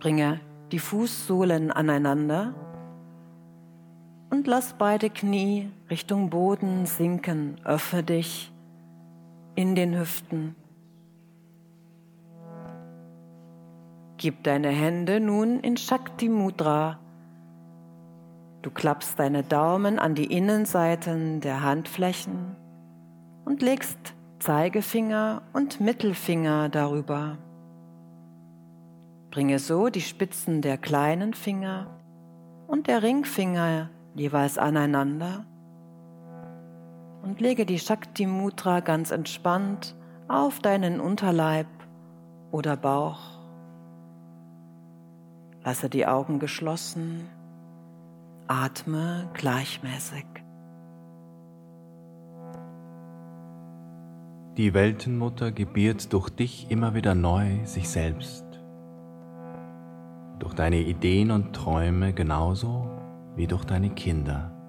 Bringe die Fußsohlen aneinander und lass beide Knie Richtung Boden sinken. Öffne dich in den Hüften. Gib deine Hände nun in Shakti Mudra. Du klappst deine Daumen an die Innenseiten der Handflächen und legst Zeigefinger und Mittelfinger darüber. Bringe so die Spitzen der kleinen Finger und der Ringfinger jeweils aneinander und lege die Shakti Mudra ganz entspannt auf deinen Unterleib oder Bauch. Lasse die Augen geschlossen, atme gleichmäßig. Die Weltenmutter gebiert durch dich immer wieder neu sich selbst, durch deine Ideen und Träume genauso wie durch deine Kinder.